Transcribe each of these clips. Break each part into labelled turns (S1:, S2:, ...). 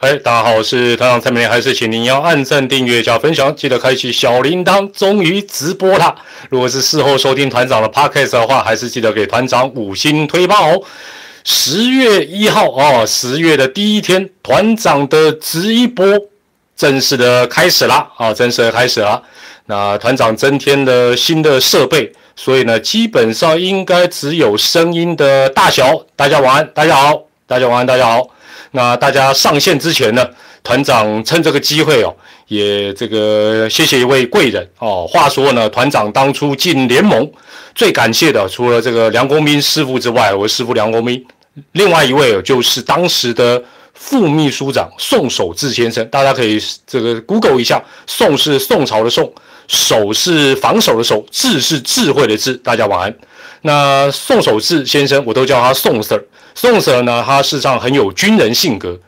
S1: 哎，大家好，我是团长蔡明，还是请您要按赞、订阅加分享，记得开启小铃铛。终于直播啦！如果是事后收听团长的 podcast 的话，还是记得给团长五星推爆哦。十月一号哦，十月的第一天，团长的直播正式的开始啦！啊，正式的开始了。那团长增添了新的设备，所以呢，基本上应该只有声音的大小。大家晚安，大家好，大家晚安，大家好。那大家上线之前呢，团长趁这个机会哦，也这个谢谢一位贵人哦。话说呢，团长当初进联盟，最感谢的除了这个梁公斌师傅之外，我师傅梁公斌，另外一位就是当时的副秘书长宋守志先生。大家可以这个 Google 一下，宋是宋朝的宋，守是防守的守，智是智慧的智。大家晚安。那宋守志先生，我都叫他宋 Sir。宋 Sir 呢，他事实上很有军人性格，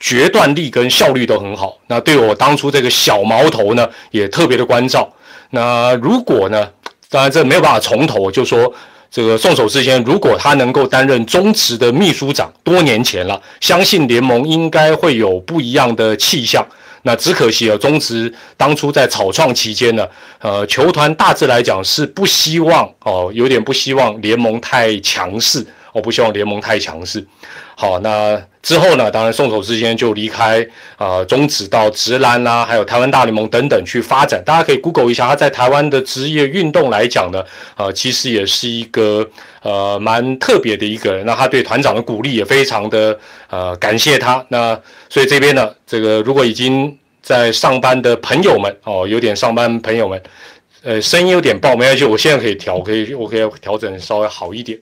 S1: 决断力跟效率都很好。那对我当初这个小毛头呢，也特别的关照。那如果呢，当然这没有办法从头就说这个宋守之先，如果他能够担任中职的秘书长，多年前了，相信联盟应该会有不一样的气象。那只可惜啊，中职当初在草创期间呢，呃，球团大致来讲是不希望哦，有点不希望联盟太强势。我不希望联盟太强势。好，那之后呢？当然，宋守之间就离开啊，中职到直篮啦，还有台湾大联盟等等去发展。大家可以 Google 一下，他在台湾的职业运动来讲呢，呃，其实也是一个呃蛮特别的一个人。那他对团长的鼓励也非常的呃感谢他。那所以这边呢，这个如果已经在上班的朋友们哦，有点上班朋友们，呃，声音有点爆，没关系，我现在可以调，可以我可以调整稍微好一点。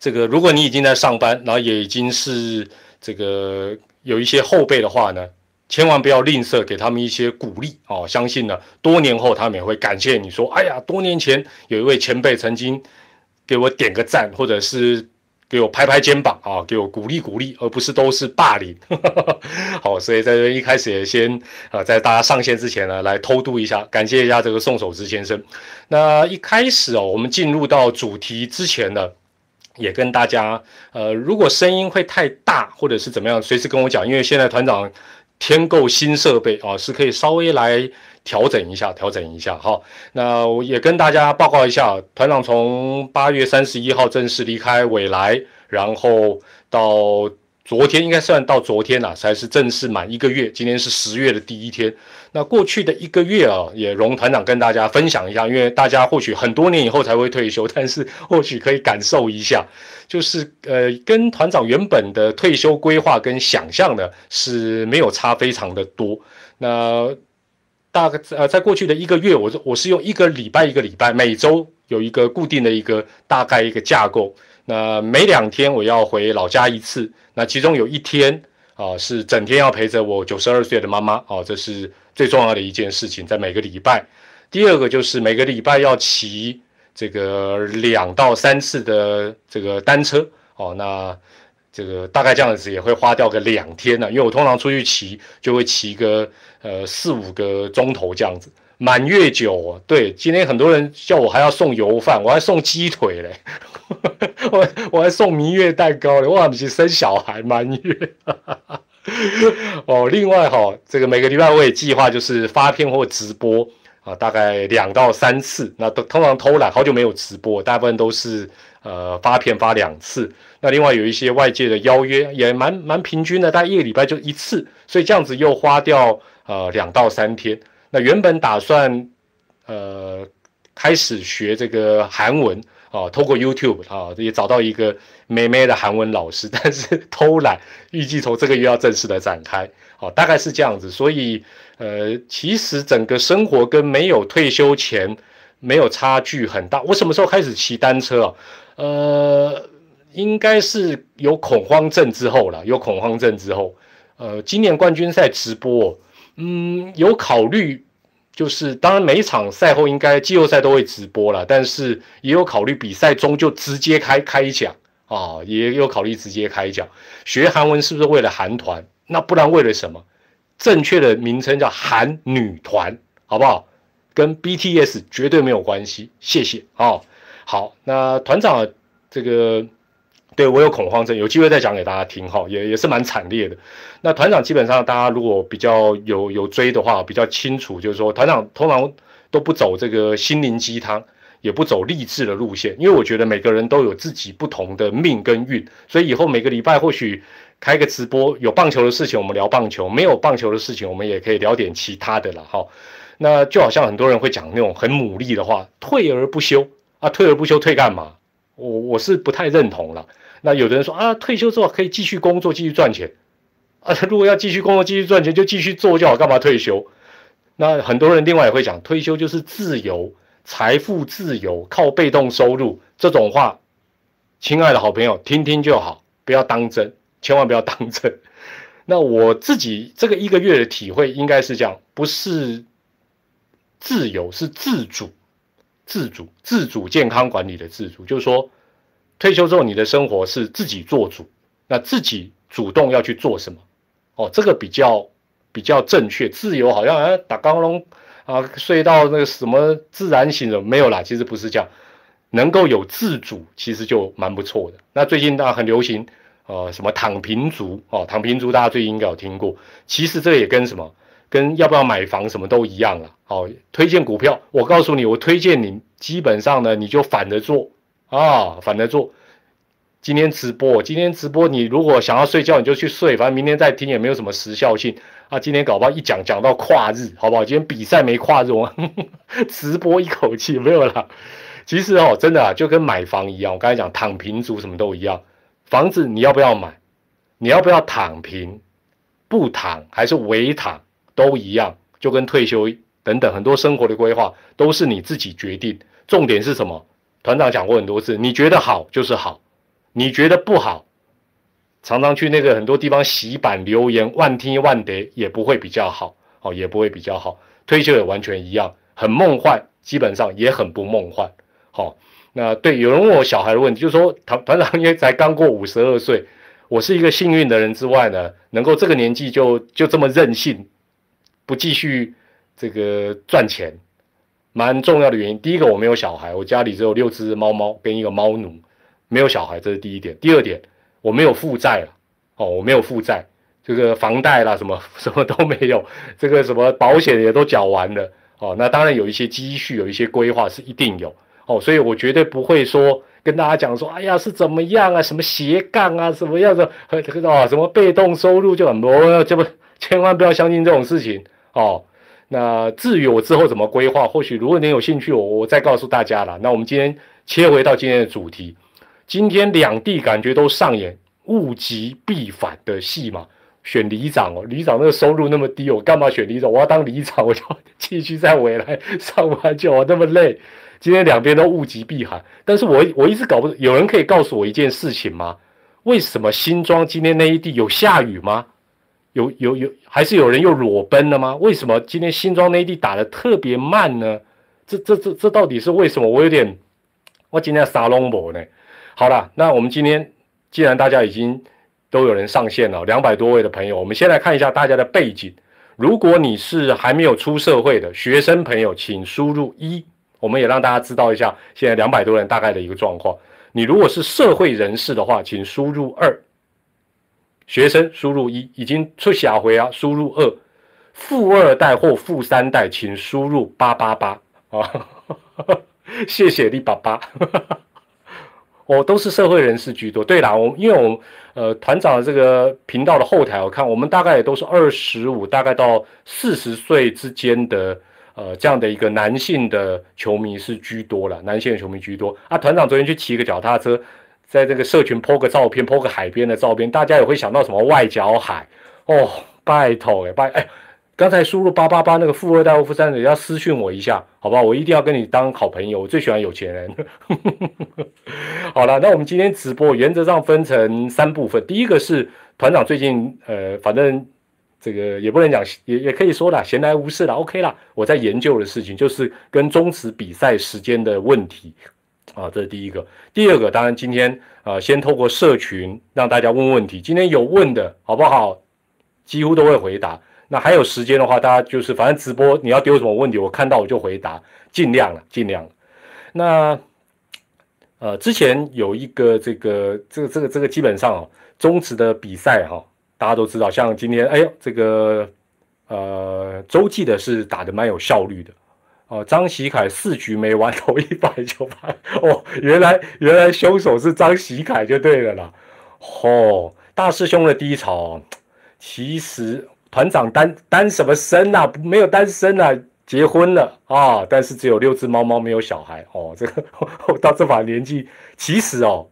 S1: 这个，如果你已经在上班，然后也已经是这个有一些后辈的话呢，千万不要吝啬给他们一些鼓励哦。相信呢，多年后他们也会感谢你说：“哎呀，多年前有一位前辈曾经给我点个赞，或者是给我拍拍肩膀啊，给我鼓励鼓励，而不是都是霸凌。”好，所以在这一开始也先啊，在大家上线之前呢，来偷渡一下，感谢一下这个宋守之先生。那一开始哦，我们进入到主题之前呢。也跟大家，呃，如果声音会太大或者是怎么样，随时跟我讲，因为现在团长添购新设备啊，是可以稍微来调整一下，调整一下哈。那我也跟大家报告一下，团长从八月三十一号正式离开未来，然后到。昨天应该算到昨天了，才是正式满一个月。今天是十月的第一天。那过去的一个月啊，也容团长跟大家分享一下，因为大家或许很多年以后才会退休，但是或许可以感受一下，就是呃，跟团长原本的退休规划跟想象呢是没有差非常的多。那大概呃，在过去的一个月，我我是用一个礼拜一个礼拜，每周有一个固定的一个大概一个架构。那每两天我要回老家一次，那其中有一天啊是整天要陪着我九十二岁的妈妈哦，这是最重要的一件事情，在每个礼拜。第二个就是每个礼拜要骑这个两到三次的这个单车哦，那这个大概这样子也会花掉个两天呢，因为我通常出去骑就会骑个呃四五个钟头这样子。满月酒，对，今天很多人叫我还要送油饭，我还送鸡腿嘞，我我还送明月蛋糕嘞，哇，你是生小孩满月，哦，另外哈，这个每个礼拜我也计划就是发片或直播啊，大概两到三次，那都通常偷懒，好久没有直播，大部分都是呃发片发两次，那另外有一些外界的邀约也蛮蛮平均的，大概一个礼拜就一次，所以这样子又花掉呃两到三天。那原本打算，呃，开始学这个韩文啊，透过 YouTube 啊，也找到一个美美的韩文老师，但是偷懒，预计从这个月要正式的展开，哦，大概是这样子。所以，呃，其实整个生活跟没有退休前没有差距很大。我什么时候开始骑单车啊？呃，应该是有恐慌症之后了，有恐慌症之后，呃，今年冠军赛直播。嗯，有考虑，就是当然每一场赛后应该季后赛都会直播了，但是也有考虑比赛中就直接开开讲啊，也有考虑直接开讲。学韩文是不是为了韩团？那不然为了什么？正确的名称叫韩女团，好不好？跟 BTS 绝对没有关系。谢谢哦。好，那团长这个对我有恐慌症，有机会再讲给大家听哈，也也是蛮惨烈的。那团长基本上大家如果比较有有追的话，比较清楚，就是说团长通常都不走这个心灵鸡汤，也不走励志的路线，因为我觉得每个人都有自己不同的命跟运，所以以后每个礼拜或许开个直播，有棒球的事情我们聊棒球，没有棒球的事情我们也可以聊点其他的了哈。那就好像很多人会讲那种很努力的话，退而不休啊，退而不休退干嘛？我我是不太认同了。那有的人说啊，退休之后可以继续工作，继续赚钱啊。如果要继续工作，继续赚钱，就继续做就好，干嘛退休？那很多人另外也会讲，退休就是自由，财富自由，靠被动收入这种话，亲爱的好朋友，听听就好，不要当真，千万不要当真。那我自己这个一个月的体会应该是这样，不是自由，是自主，自主，自主健康管理的自主，就是说。退休之后，你的生活是自己做主，那自己主动要去做什么？哦，这个比较比较正确。自由好像啊，打钢龙啊，睡到那个什么自然醒了没有啦？其实不是这样，能够有自主，其实就蛮不错的。那最近大家很流行，呃，什么躺平族哦，躺平族大家最近应该有听过。其实这也跟什么，跟要不要买房什么都一样了。哦，推荐股票，我告诉你，我推荐你，基本上呢，你就反着做。啊，反着做。今天直播，今天直播，你如果想要睡觉，你就去睡，反正明天再听也没有什么时效性啊。今天搞不好一讲讲到跨日，好不好？今天比赛没跨日，我 直播一口气没有了。其实哦，真的啊，就跟买房一样，我刚才讲躺平族什么都一样。房子你要不要买？你要不要躺平？不躺还是围躺都一样，就跟退休等等很多生活的规划都是你自己决定。重点是什么？团长讲过很多次，你觉得好就是好，你觉得不好，常常去那个很多地方洗版留言，万听万得也不会比较好，哦，也不会比较好。退休也完全一样，很梦幻，基本上也很不梦幻。好，那对有人问我小孩的问题，就是说团团长因为才刚过五十二岁，我是一个幸运的人之外呢，能够这个年纪就就这么任性，不继续这个赚钱。蛮重要的原因，第一个我没有小孩，我家里只有六只猫猫跟一个猫奴，没有小孩，这是第一点。第二点，我没有负债了，哦，我没有负债，这个房贷啦什么什么都没有，这个什么保险也都缴完了，哦，那当然有一些积蓄，有一些规划是一定有，哦，所以我绝对不会说跟大家讲说，哎呀是怎么样啊，什么斜杠啊，什么样的，哦，什么被动收入就很多，这不千万不要相信这种事情，哦。那至于我之后怎么规划，或许如果您有兴趣，我我再告诉大家了。那我们今天切回到今天的主题，今天两地感觉都上演物极必反的戏嘛。选里长哦，里长那个收入那么低，我干嘛选里长？我要当里长，我就继续再回来上班就我那么累。今天两边都物极必反，但是我我一直搞不，有人可以告诉我一件事情吗？为什么新庄今天那一地有下雨吗？有有有，还是有人又裸奔了吗？为什么今天新庄内地打的特别慢呢？这这这这到底是为什么？我有点，我今天撒龙博呢。好了，那我们今天既然大家已经都有人上线了，两百多位的朋友，我们先来看一下大家的背景。如果你是还没有出社会的学生朋友，请输入一。我们也让大家知道一下现在两百多人大概的一个状况。你如果是社会人士的话，请输入二。学生输入一，已经出小回啊，输入二，富二代或富三代，请输入八八八啊，谢谢你爸爸，我 都是社会人士居多。对啦，我因为我们呃团长的这个频道的后台，我看我们大概也都是二十五，大概到四十岁之间的呃这样的一个男性的球迷是居多了，男性的球迷居多啊。团长昨天去骑个脚踏车。在这个社群 po 个照片，po 个海边的照片，大家也会想到什么外角海哦，拜托哎拜哎，刚才输入八八八那个富二代或富三代要私讯我一下，好不好？我一定要跟你当好朋友，我最喜欢有钱人。好了，那我们今天直播原则上分成三部分，第一个是团长最近呃，反正这个也不能讲，也也可以说啦，闲来无事了，OK 啦，我在研究的事情就是跟中职比赛时间的问题。啊，这是第一个。第二个，当然今天啊，先透过社群让大家问问题。今天有问的好不好？几乎都会回答。那还有时间的话，大家就是反正直播你要丢什么问题，我看到我就回答，尽量了，尽量了。那呃，之前有一个这个这个这个这个基本上哦，中职的比赛哈，大家都知道，像今天哎呦这个呃洲际的是打的蛮有效率的哦，张喜凯四局没完投一百九拍哦，原来原来凶手是张喜凯就对了啦，哦，大师兄的低潮，其实团长单单什么身呐，没有单身啊。结婚了啊，但是只有六只猫猫没有小孩哦。这个 到这把年纪，其实哦，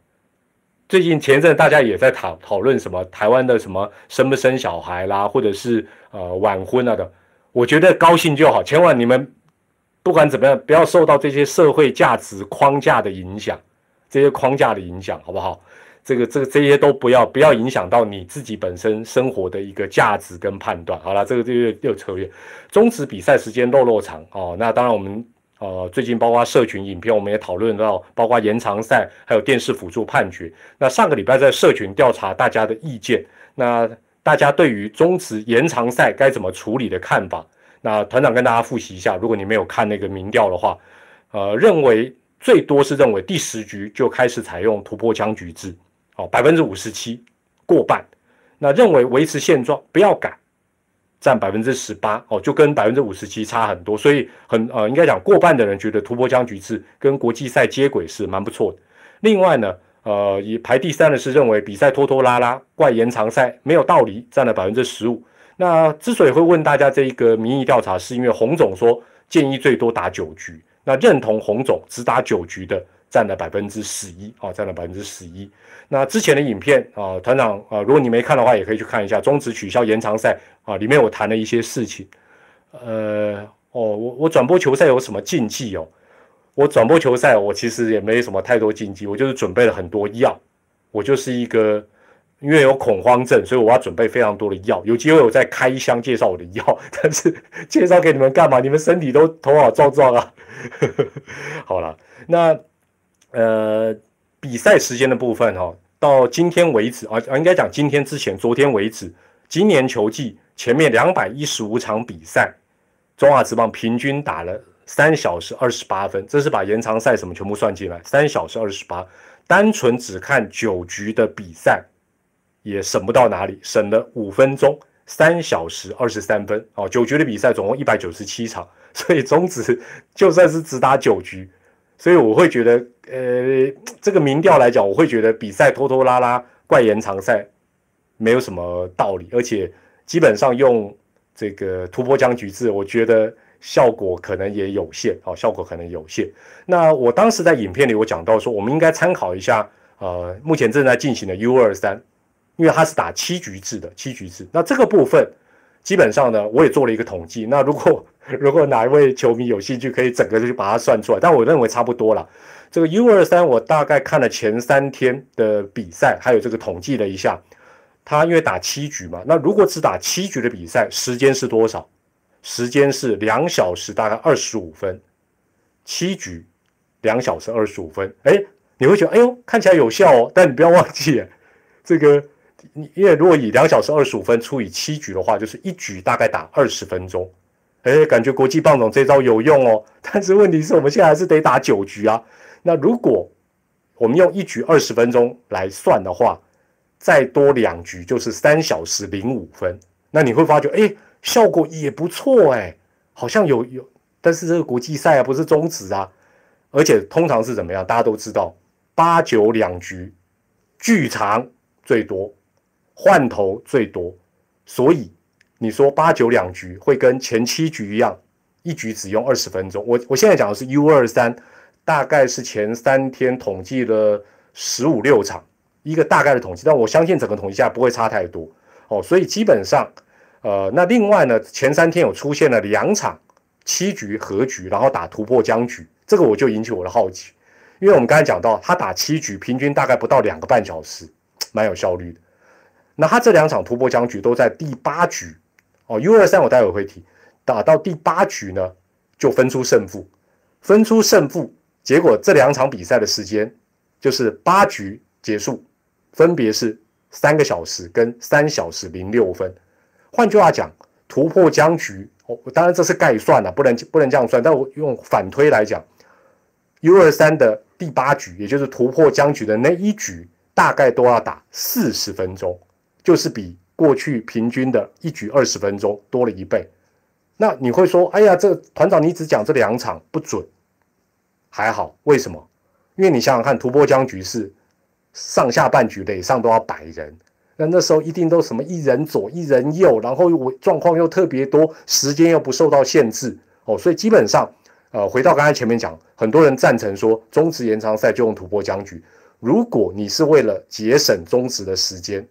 S1: 最近前阵大家也在讨讨论什么台湾的什么生不生小孩啦，或者是呃晚婚啊的。我觉得高兴就好，千万你们不管怎么样，不要受到这些社会价值框架的影响，这些框架的影响，好不好？这个、这个、这些都不要，不要影响到你自己本身生活的一个价值跟判断。好了，这个就又又扯远。终止比赛时间漏漏长哦。那当然，我们呃最近包括社群影片，我们也讨论到，包括延长赛，还有电视辅助判决。那上个礼拜在社群调查大家的意见，那大家对于终止延长赛该怎么处理的看法，那团长跟大家复习一下。如果你没有看那个民调的话，呃，认为最多是认为第十局就开始采用突破僵局制。哦，百分之五十七，过半。那认为维持现状不要改，占百分之十八。哦，就跟百分之五十七差很多。所以很呃，应该讲过半的人觉得突破僵局制跟国际赛接轨是蛮不错的。另外呢，呃，以排第三的是认为比赛拖拖拉拉，怪延长赛没有道理，占了百分之十五。那之所以会问大家这一个民意调查，是因为洪总说建议最多打九局，那认同洪总只打九局的。占了百分之十一啊，占了百分之十一。那之前的影片啊，团长啊，如果你没看的话，也可以去看一下。终止取消延长赛啊，里面我谈了一些事情。呃，哦，我我转播球赛有什么禁忌哦？我转播球赛，我其实也没什么太多禁忌，我就是准备了很多药。我就是一个因为有恐慌症，所以我要准备非常多的药。有机会我再开箱介绍我的药，但是介绍给你们干嘛？你们身体都头好壮壮啊。好了，那。呃，比赛时间的部分哈，到今天为止啊啊，应该讲今天之前，昨天为止，今年球季前面两百一十五场比赛，中华职棒平均打了三小时二十八分，这是把延长赛什么全部算进来，三小时二十八，单纯只看九局的比赛，也省不到哪里，省了五分钟，三小时二十三分哦，九局的比赛总共一百九十七场，所以中止就算是只打九局。所以我会觉得，呃，这个民调来讲，我会觉得比赛拖拖拉拉、怪延长赛没有什么道理，而且基本上用这个突破僵局制，我觉得效果可能也有限，哦，效果可能有限。那我当时在影片里我讲到说，我们应该参考一下，呃，目前正在进行的 U 二三，因为它是打七局制的，七局制。那这个部分基本上呢，我也做了一个统计。那如果如果哪一位球迷有兴趣，可以整个就把它算出来。但我认为差不多了。这个 U 二三，我大概看了前三天的比赛，还有这个统计了一下，他因为打七局嘛，那如果只打七局的比赛，时间是多少？时间是两小时，大概二十五分。七局两小时二十五分，哎，你会觉得哎呦看起来有效哦。但你不要忘记，这个你因为如果以两小时二十五分除以七局的话，就是一局大概打二十分钟。哎，感觉国际棒总这招有用哦，但是问题是我们现在还是得打九局啊。那如果我们用一局二十分钟来算的话，再多两局就是三小时零五分。那你会发觉，哎，效果也不错哎，好像有有。但是这个国际赛啊，不是终止啊，而且通常是怎么样？大家都知道，八九两局，巨长最多，换头最多，所以。你说八九两局会跟前七局一样，一局只用二十分钟。我我现在讲的是 U 二三，大概是前三天统计了十五六场，一个大概的统计，但我相信整个统计下不会差太多哦。所以基本上，呃，那另外呢，前三天有出现了两场七局和局，然后打突破僵局，这个我就引起我的好奇，因为我们刚才讲到他打七局，平均大概不到两个半小时，蛮有效率的。那他这两场突破僵局都在第八局。哦，U 二三我待会会提，打到第八局呢，就分出胜负，分出胜负，结果这两场比赛的时间就是八局结束，分别是三个小时跟三小时零六分。换句话讲，突破僵局，哦，当然这是概算了，不能不能这样算，但我用反推来讲，U 二三的第八局，也就是突破僵局的那一局，大概都要打四十分钟，就是比过去平均的一局二十分钟多了一倍。那你会说，哎呀，这团长你只讲这两场不准，还好，为什么？因为你想想看，突破僵局是上下半局垒上都要百人，那那时候一定都什么一人左一人右，然后又状况又特别多，时间又不受到限制哦，所以基本上。呃，回到刚才前面讲，很多人赞成说中职延长赛就用突破僵局。如果你是为了节省中职的时间，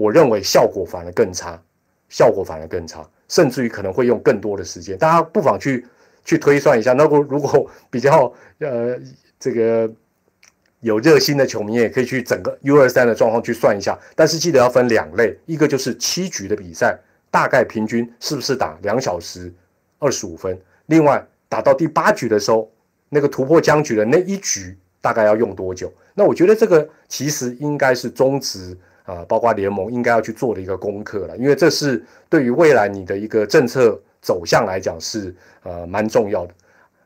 S1: 我认为效果反而更差，效果反而更差，甚至于可能会用更多的时间。大家不妨去去推算一下。那如果比较呃这个有热心的球迷，也可以去整个 U 二三的状况去算一下。但是记得要分两类，一个就是七局的比赛，大概平均是不是打两小时二十五分？另外。打到第八局的时候，那个突破僵局的那一局大概要用多久？那我觉得这个其实应该是中值啊，包括联盟应该要去做的一个功课了，因为这是对于未来你的一个政策走向来讲是呃蛮重要的。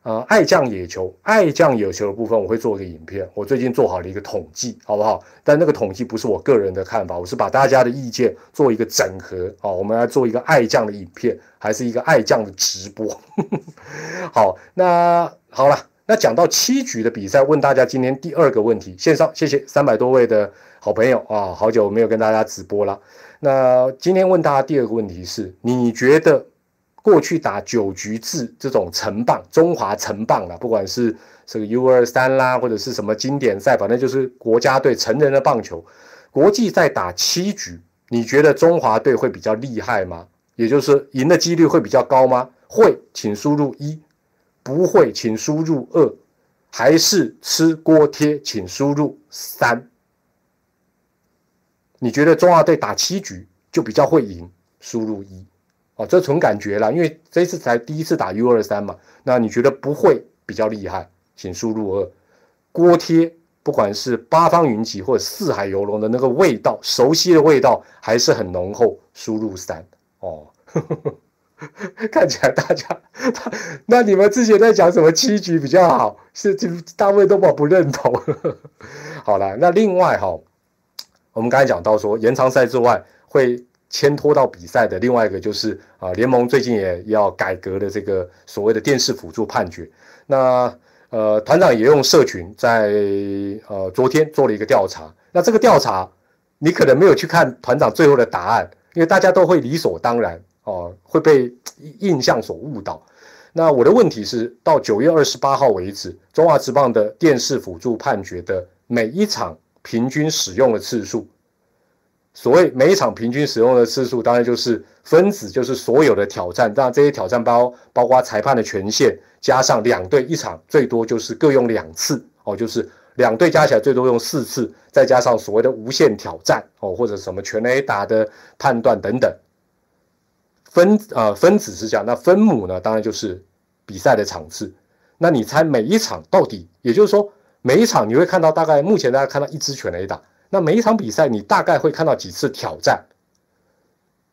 S1: 呃，爱将野球，爱将野球的部分，我会做一个影片。我最近做好了一个统计，好不好？但那个统计不是我个人的看法，我是把大家的意见做一个整合。好，我们来做一个爱将的影片，还是一个爱将的直播？好，那好了，那讲到七局的比赛，问大家今天第二个问题，线上谢谢三百多位的好朋友啊，好久没有跟大家直播了。那今天问大家第二个问题是，你觉得？过去打九局制这种成棒，中华城棒啊，不管是这个 U 二三啦，或者是什么经典赛，反正就是国家队成人的棒球。国际赛打七局，你觉得中华队会比较厉害吗？也就是赢的几率会比较高吗？会，请输入一；不会，请输入二；还是吃锅贴，请输入三。你觉得中华队打七局就比较会赢？输入一。哦，这纯感觉啦，因为这次才第一次打 U 二三嘛。那你觉得不会比较厉害，请输入二。锅贴，不管是八方云集或者四海游龙的那个味道，熟悉的味道还是很浓厚，输入三。哦，呵呵呵 看起来大家，那你们之前在讲什么七局比较好，是大卫都不认同。好了，那另外哈，我们刚才讲到说延长赛之外会。牵拖到比赛的另外一个就是啊，联盟最近也要改革的这个所谓的电视辅助判决。那呃，团长也用社群在呃昨天做了一个调查。那这个调查你可能没有去看团长最后的答案，因为大家都会理所当然哦，会被印象所误导。那我的问题是，到九月二十八号为止，中华职棒的电视辅助判决的每一场平均使用的次数。所谓每一场平均使用的次数，当然就是分子，就是所有的挑战。当然，这些挑战包包括裁判的权限，加上两队一场最多就是各用两次哦，就是两队加起来最多用四次，再加上所谓的无限挑战哦，或者什么全雷打的判断等等。分啊分子是这样，那分母呢，当然就是比赛的场次。那你猜每一场到底，也就是说每一场你会看到大概目前大家看到一支全 A 打。那每一场比赛，你大概会看到几次挑战？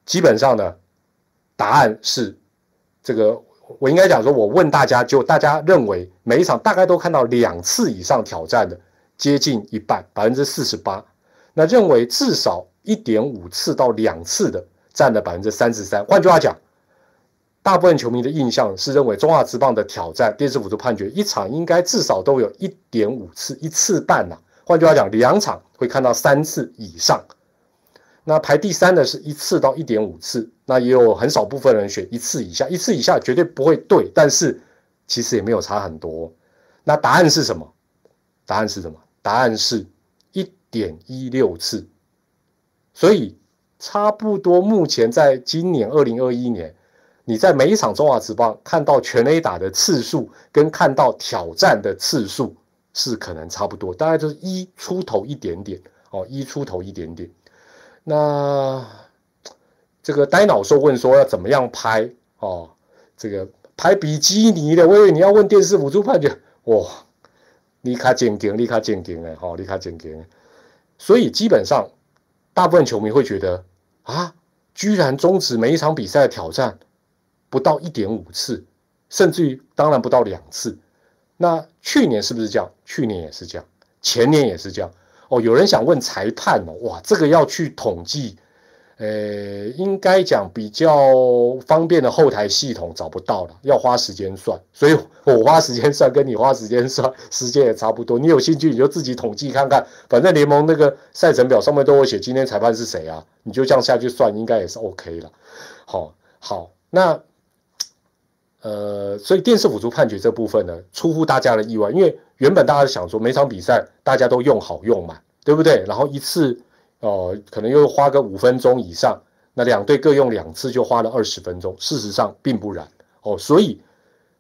S1: 基本上呢，答案是这个。我应该讲说，我问大家，就大家认为每一场大概都看到两次以上挑战的，接近一半，百分之四十八。那认为至少一点五次到两次的，占了百分之三十三。换句话讲，大部分球迷的印象是认为中华职棒的挑战电视辅助判决一场应该至少都有一点五次，一次半呐。换句话讲，两场会看到三次以上。那排第三的是一次到一点五次，那也有很少部分人选一次以下，一次以下绝对不会对，但是其实也没有差很多。那答案是什么？答案是什么？答案是一点一六次。所以差不多，目前在今年二零二一年，你在每一场中华职棒看到全 A 打的次数，跟看到挑战的次数。是可能差不多，大概就是一出头一点点哦，一出头一点点。那这个呆脑兽问说要怎么样拍哦？这个拍比基尼的，我以为你要问电视辅助判决哇，立卡简定，立卡简定哎，好，立卡简定。所以基本上，大部分球迷会觉得啊，居然终止每一场比赛的挑战不到一点五次，甚至于当然不到两次。那去年是不是这样？去年也是这样，前年也是这样。哦，有人想问裁判哦，哇，这个要去统计。呃，应该讲比较方便的后台系统找不到了，要花时间算，所以我花时间算，跟你花时间算，时间也差不多。你有兴趣你就自己统计看看，反正联盟那个赛程表上面都会写今天裁判是谁啊，你就这样下去算，应该也是 OK 了。好，好，那呃，所以电视辅助判决这部分呢，出乎大家的意外，因为原本大家想说每场比赛大家都用好用满，对不对？然后一次。哦，可能又花个五分钟以上，那两队各用两次就花了二十分钟。事实上并不然哦，所以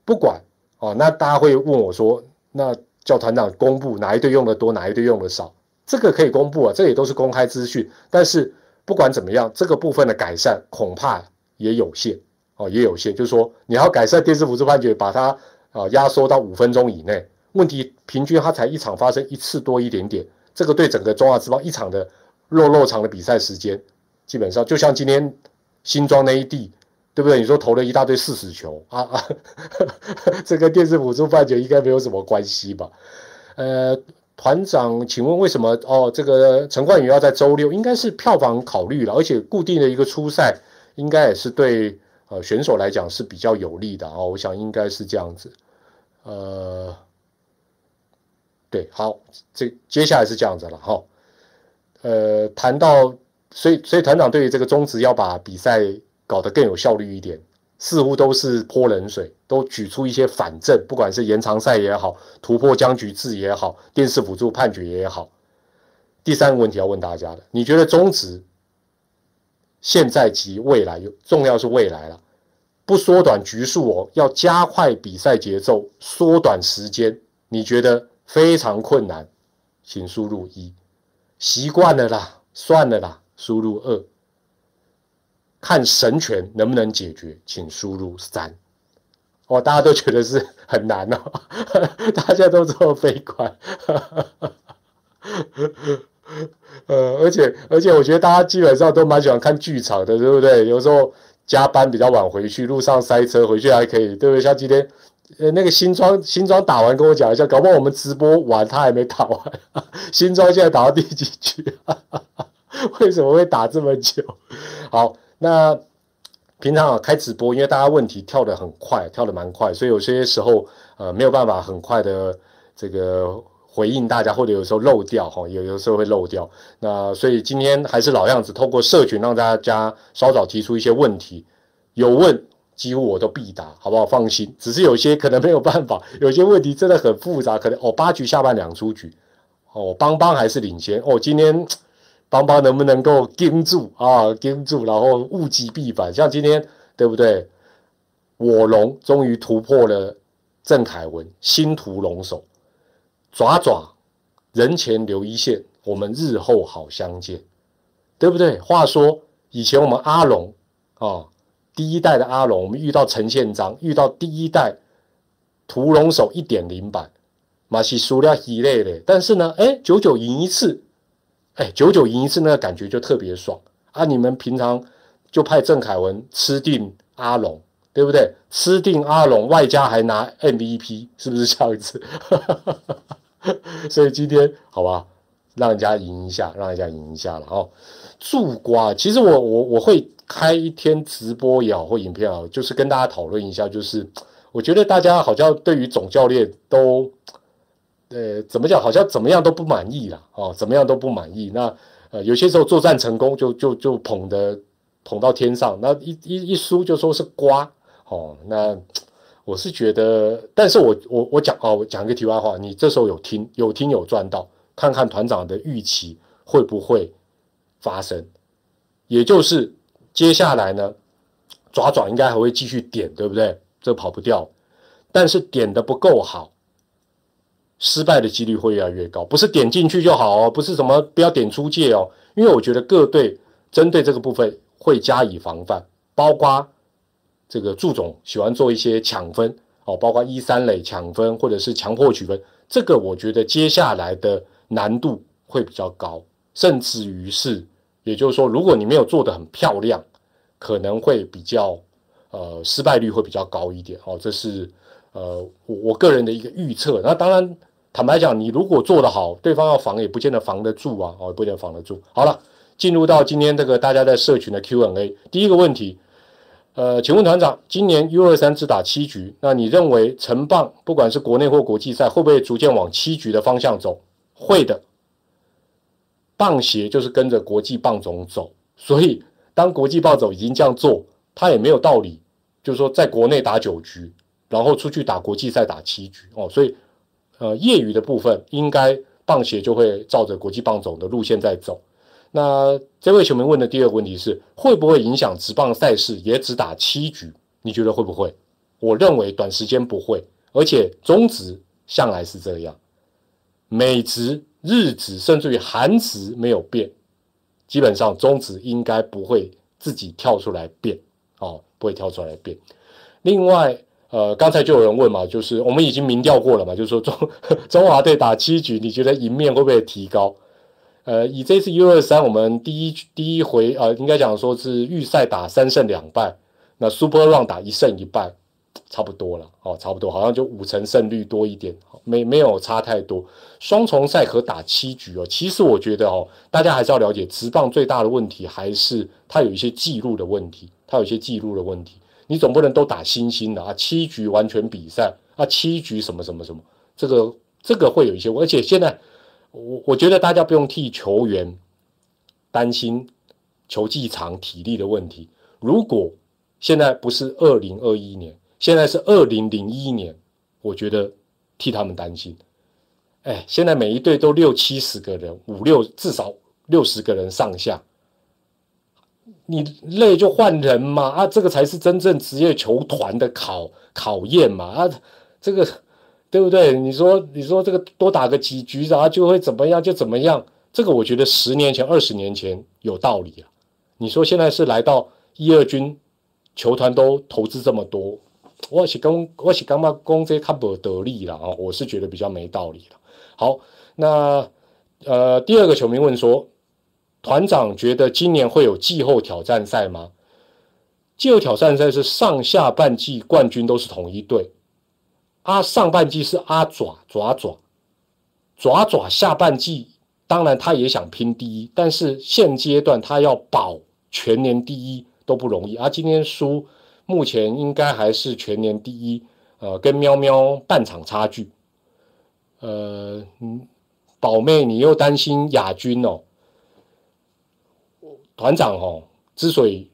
S1: 不管哦，那大家会问我说，那叫团长公布哪一队用的多，哪一队用的少，这个可以公布啊，这也都是公开资讯。但是不管怎么样，这个部分的改善恐怕也有限哦，也有限。就是说你要改善电视辅助判决，把它啊压缩到五分钟以内，问题平均它才一场发生一次多一点点，这个对整个中华之邦一场的。弱肉场的比赛时间，基本上就像今天新庄那一地，对不对？你说投了一大堆四死球啊 啊，这跟电视辅助判决应该没有什么关系吧？呃，团长，请问为什么哦？这个陈冠宇要在周六，应该是票房考虑了，而且固定的一个初赛，应该也是对呃选手来讲是比较有利的哦。我想应该是这样子。呃，对，好，这接下来是这样子了哈。呃，谈到，所以所以团长对于这个中职要把比赛搞得更有效率一点，似乎都是泼冷水，都举出一些反证，不管是延长赛也好，突破僵局制也好，电视辅助判决也好。第三个问题要问大家的，你觉得中职现在及未来重要是未来了，不缩短局数哦，要加快比赛节奏，缩短时间，你觉得非常困难，请输入一。习惯了啦，算了啦，输入二，看神权能不能解决，请输入三。哦，大家都觉得是 很难哦，大家都这么悲观。呃，而且而且，我觉得大家基本上都蛮喜欢看剧场的，对不对？有时候加班比较晚回去，路上塞车，回去还可以，对不对？像今天。呃，那个新装新装打完跟我讲一下，搞不好我们直播完他还没打完。新装现在打到第几局？为什么会打这么久？好，那平常啊开直播，因为大家问题跳得很快，跳得蛮快，所以有些时候呃没有办法很快的这个回应大家，或者有时候漏掉哈，有有时候会漏掉。那所以今天还是老样子，透过社群让大家稍早提出一些问题，有问。几乎我都必答，好不好？放心，只是有些可能没有办法，有些问题真的很复杂，可能哦八局下半两出局，哦邦邦还是领先哦，今天 邦邦能不能够盯住啊？盯住，然后物极必反，像今天对不对？我龙终于突破了郑凯文新屠龙手，爪爪人前留一线，我们日后好相见，对不对？话说以前我们阿龙啊。第一代的阿龙，我们遇到陈宪章，遇到第一代屠龙手一点零版，马西输了一类的。但是呢，哎，九九赢一次，哎，九九赢一次那个感觉就特别爽啊！你们平常就派郑凯文吃定阿龙，对不对？吃定阿龙，外加还拿 MVP，是不是这样子？所以今天好吧，让人家赢一下，让人家赢一下了哦。助瓜，其实我我我会。开一天直播也好，或影片也好，就是跟大家讨论一下。就是 我觉得大家好像对于总教练都，呃，怎么讲，好像怎么样都不满意啦哦，怎么样都不满意。那呃，有些时候作战成功就就就捧的捧到天上，那一一一输就说是瓜哦。那 我是觉得，但是我我我讲哦，我讲一个题外话，你这时候有听有听有赚到，看看团长的预期会不会发生，也就是。接下来呢，爪爪应该还会继续点，对不对？这跑不掉，但是点的不够好，失败的几率会越来越高。不是点进去就好哦，不是什么不要点出界哦，因为我觉得各队针对这个部分会加以防范，包括这个祝总喜欢做一些抢分哦，包括一三垒抢分或者是强迫取分，这个我觉得接下来的难度会比较高，甚至于是。也就是说，如果你没有做得很漂亮，可能会比较，呃，失败率会比较高一点哦。这是呃，我我个人的一个预测。那当然，坦白讲，你如果做得好，对方要防也不见得防得住啊，哦，不见得防得住。好了，进入到今天这个大家在社群的 Q&A，第一个问题，呃，请问团长，今年 U 二三只打七局，那你认为成棒不管是国内或国际赛，会不会逐渐往七局的方向走？会的。棒协就是跟着国际棒总走，所以当国际棒总已经这样做，他也没有道理，就是说在国内打九局，然后出去打国际赛打七局哦，所以呃业余的部分应该棒协就会照着国际棒总的路线在走。那这位球迷问的第二个问题是，会不会影响职棒赛事也只打七局？你觉得会不会？我认为短时间不会，而且中职向来是这样，美职。日值甚至于韩值没有变，基本上中值应该不会自己跳出来变，哦，不会跳出来变。另外，呃，刚才就有人问嘛，就是我们已经民调过了嘛，就是说中 中华队打七局，你觉得赢面会不会提高？呃，以这次 U 二三，我们第一第一回，呃，应该讲说是预赛打三胜两败，那 Super Run 打一胜一败。差不多了哦，差不多，好像就五成胜率多一点，没没有差太多。双重赛可打七局哦，其实我觉得哦，大家还是要了解，直棒最大的问题还是它有一些记录的问题，它有一些记录的问题。你总不能都打星星的啊，七局完全比赛啊，七局什么什么什么，这个这个会有一些。而且现在我我觉得大家不用替球员担心球技长、体力的问题。如果现在不是二零二一年。现在是二零零一年，我觉得替他们担心。哎，现在每一队都六七十个人，五六至少六十个人上下，你累就换人嘛啊，这个才是真正职业球团的考考验嘛啊，这个对不对？你说你说这个多打个几局然后就会怎么样就怎么样？这个我觉得十年前、二十年前有道理啊。你说现在是来到一二军，球团都投资这么多。我是刚我是刚嘛讲这较不得力了啊，我是觉得比较没道理了。好，那呃第二个球迷问说，团长觉得今年会有季后挑战赛吗？季后挑战赛是上下半季冠军都是同一队，阿上半季是阿爪爪爪爪爪，下半季当然他也想拼第一，但是现阶段他要保全年第一都不容易，而今天输。目前应该还是全年第一，呃，跟喵喵半场差距。呃，宝妹，你又担心亚军哦？团长哦，之所以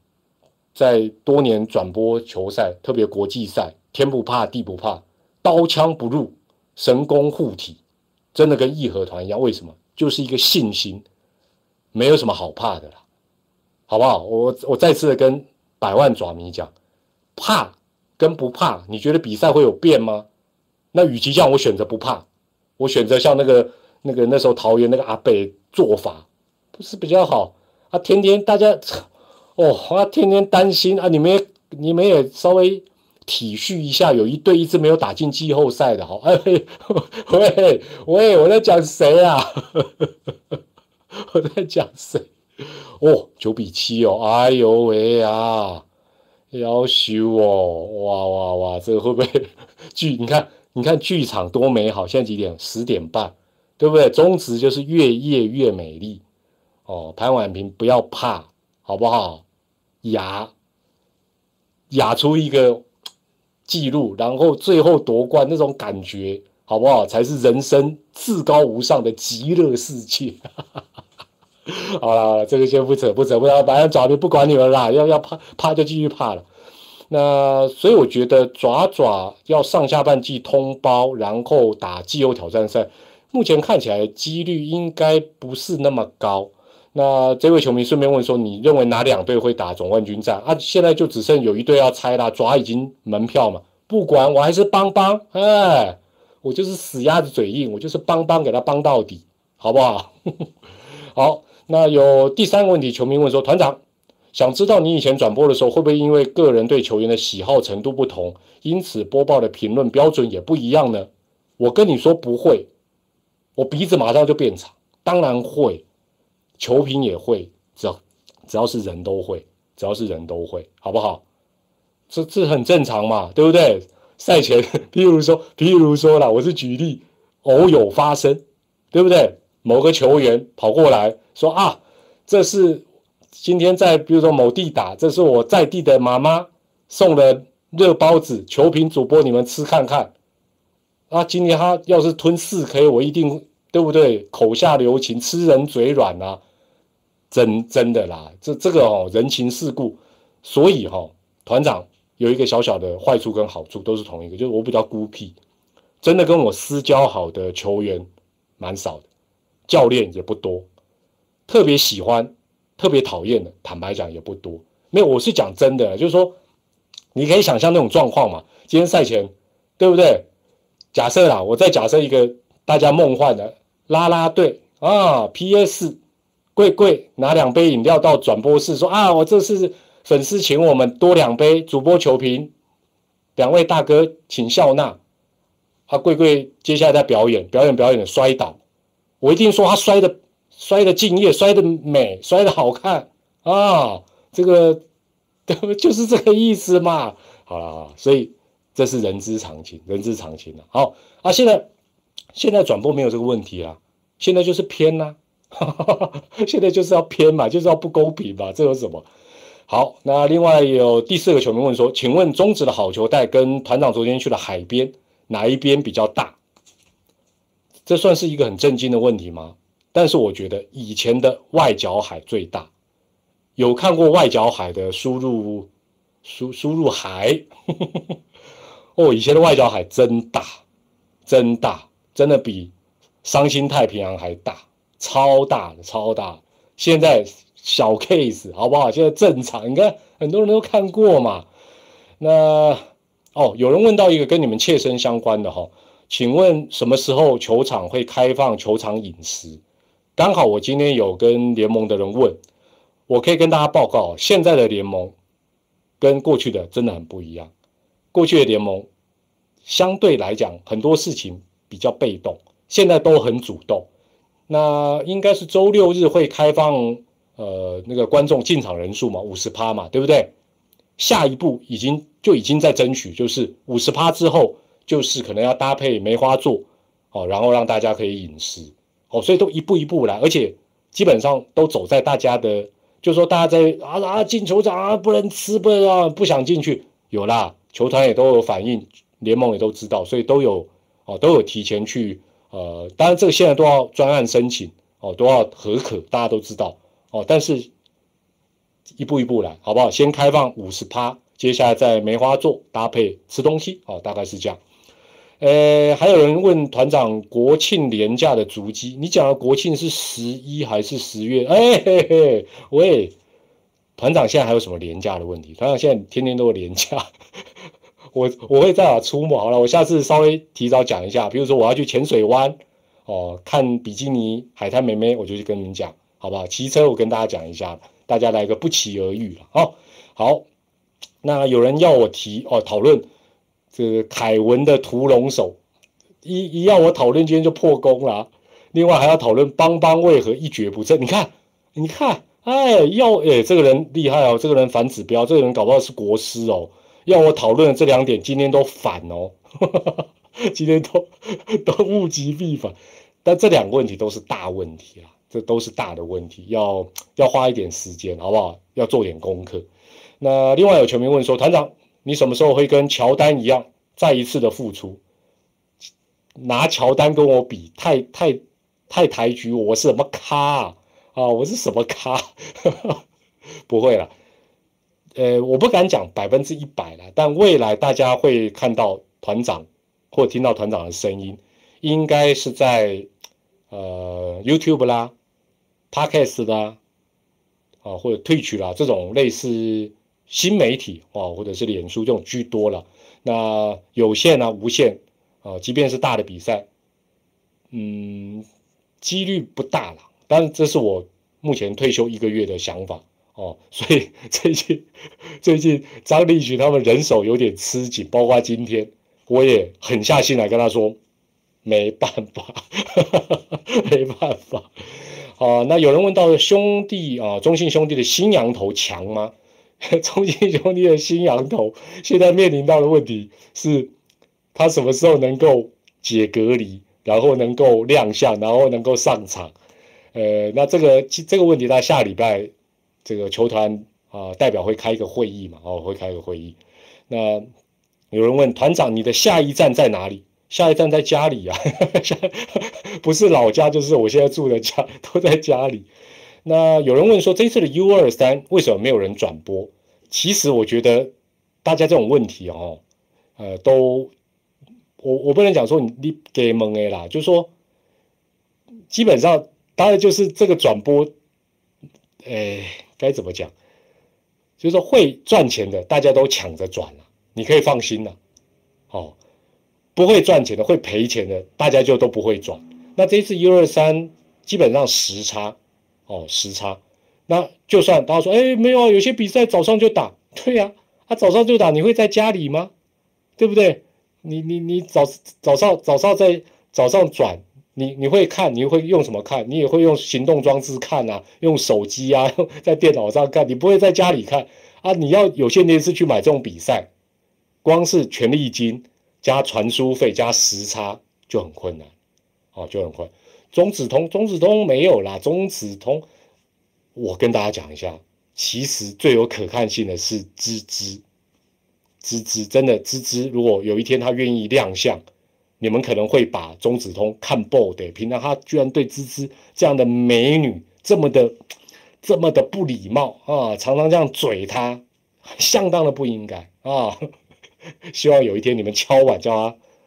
S1: 在多年转播球赛，特别国际赛，天不怕地不怕，刀枪不入，神功护体，真的跟义和团一样。为什么？就是一个信心，没有什么好怕的啦，好不好？我我再次跟百万爪迷讲。怕跟不怕，你觉得比赛会有变吗？那与其这样，我选择不怕，我选择像那个那个那时候桃园那个阿北做法，不是比较好啊？天天大家哦，啊，天天担心啊，你们你们也稍微体恤一下，有一队一直没有打进季后赛的，好，哎喂喂，我在讲谁啊？我在讲谁？哦，九比七哦，哎呦喂啊！要修哦，哇哇哇，这个会不会剧？你看，你看剧场多美好！现在几点？十点半，对不对？宗旨就是越夜越美丽哦。潘婉平不要怕，好不好？雅雅出一个记录，然后最后夺冠那种感觉，好不好？才是人生至高无上的极乐世界。好了，这个先不扯不扯，不然反正爪就不管你们啦，要要怕怕就继续怕了。那所以我觉得爪爪要上下半季通包，然后打季后挑战赛，目前看起来几率应该不是那么高。那这位球迷顺便问说，你认为哪两队会打总冠军战啊？现在就只剩有一队要猜啦，爪已经门票嘛，不管我还是帮帮，哎，我就是死鸭子嘴硬，我就是帮帮给他帮到底，好不好？好。那有第三个问题，球迷问说：“团长，想知道你以前转播的时候，会不会因为个人对球员的喜好程度不同，因此播报的评论标准也不一样呢？”我跟你说不会，我鼻子马上就变长。当然会，球评也会，只要只要是人都会，只要是人都会，好不好？这这很正常嘛，对不对？赛前，譬如说，譬如说啦，我是举例，偶有发生，对不对？某个球员跑过来说啊，这是今天在比如说某地打，这是我在地的妈妈送的热包子，球评主播你们吃看看。啊，今天他要是吞四 K，我一定对不对？口下留情，吃人嘴软啊，真真的啦，这这个哦，人情世故，所以哈，团长有一个小小的坏处跟好处，都是同一个，就是我比较孤僻，真的跟我私交好的球员蛮少的，教练也不多，特别喜欢、特别讨厌的，坦白讲也不多。没有，我是讲真的，就是说，你可以想象那种状况嘛，今天赛前，对不对？假设啦，我再假设一个大家梦幻的拉拉队啊，P.S. 贵贵拿两杯饮料到转播室说啊，我这是粉丝请我们多两杯，主播求评，两位大哥请笑纳。他贵贵接下来在表演，表演表演的摔倒，我一定说他摔的摔的敬业，摔的美，摔的好看啊，这个 就是这个意思嘛。好了，所以。这是人之常情，人之常情了。好啊，现在现在转播没有这个问题啦，现在就是偏呐，现在就是要偏嘛，就是要不公平嘛，这有什么？好，那另外有第四个球迷问说，请问中职的好球带跟团长昨天去的海边哪一边比较大？这算是一个很震惊的问题吗？但是我觉得以前的外角海最大，有看过外角海的输入输输入海。哦，以前的外角海真大，真大，真的比伤心太平洋还大，超大的，超大。现在小 case 好不好？现在正常，你看很多人都看过嘛。那哦，有人问到一个跟你们切身相关的哈，请问什么时候球场会开放球场饮食？刚好我今天有跟联盟的人问，我可以跟大家报告，现在的联盟跟过去的真的很不一样。过去的联盟相对来讲很多事情比较被动，现在都很主动。那应该是周六日会开放，呃，那个观众进场人数嘛，五十趴嘛，对不对？下一步已经就已经在争取，就是五十趴之后，就是可能要搭配梅花座，哦，然后让大家可以饮食，哦，所以都一步一步来，而且基本上都走在大家的，就说大家在啊啊进球场啊不能吃不能啊不想进去，有啦。球团也都有反应，联盟也都知道，所以都有哦，都有提前去呃，当然这个现在都要专案申请哦，都要合可，大家都知道哦。但是一步一步来，好不好？先开放五十趴，接下来在梅花座搭配吃东西哦，大概是这样。呃，还有人问团长国庆连假的足迹，你讲的国庆是十一还是十月？哎嘿嘿，喂。团长现在还有什么廉价的问题？团长现在天天都有廉价，我我会在哪出没？好了，我下次稍微提早讲一下，比如说我要去浅水湾哦，看比基尼海滩妹妹，我就去跟你们讲，好不好？骑车我跟大家讲一下，大家来个不期而遇了。好，好，那有人要我提哦，讨论这个凯文的屠龙手，一一要我讨论，今天就破功了。另外还要讨论邦邦为何一蹶不振？你看，你看。哎，要哎，这个人厉害哦，这个人反指标，这个人搞不好是国师哦。要我讨论的这两点，今天都反哦，今天都都物极必反。但这两个问题都是大问题啊，这都是大的问题，要要花一点时间，好不好？要做点功课。那另外有球迷问说，团长，你什么时候会跟乔丹一样再一次的复出？拿乔丹跟我比，太太太抬举我，是什么咖？啊，我是什么咖？不会了，呃，我不敢讲百分之一百了，但未来大家会看到团长或听到团长的声音，应该是在呃 YouTube 啦、Podcast 啦，啊或者退取啦这种类似新媒体啊，或者是脸书这种居多了。那有线啊、无线啊，即便是大的比赛，嗯，几率不大了。但这是我目前退休一个月的想法哦，所以最近最近张立群他们人手有点吃紧，包括今天我也狠下心来跟他说，没办法，没办法。啊，那有人问到兄弟啊，中信兄弟的新羊头强吗？中信兄弟的新羊头现在面临到的问题是他什么时候能够解隔离，然后能够亮相，然后能够上场？呃，那这个这个问题，他下礼拜这个球团啊代表会开一个会议嘛？哦，会开个会议。那有人问团长，你的下一站在哪里？下一站在家里呀，不是老家，就是我现在住的家，都在家里。那有人问说，这次的 U 二三为什么没有人转播？其实我觉得大家这种问题哦，呃，都我我不能讲说你你给蒙 A 啦，就是说基本上当然就是这个转播，哎，该怎么讲？就是说会赚钱的大家都抢着转了，你可以放心了，哦。不会赚钱的，会赔钱的，大家就都不会转。那这次 U 二三基本上时差，哦时差，那就算大家说，哎没有啊，有些比赛早上就打，对呀，他早上就打，你会在家里吗？对不对？你你你早早上早上在早上转，你你会看，你会用什么看？你也会用行动装置看啊，用手机啊，在电脑上看，你不会在家里看啊？你要有线电视去买这种比赛，光是权利金。加传输费加时差就很困难，哦，就很困。中子通，中子通没有啦。中子通，我跟大家讲一下，其实最有可看性的是芝芝，芝芝真的芝芝。如果有一天他愿意亮相，你们可能会把中子通看爆的。平常他居然对芝芝这样的美女这么的这么的不礼貌啊，常常这样嘴他，相当的不应该啊。希望有一天你们敲碗叫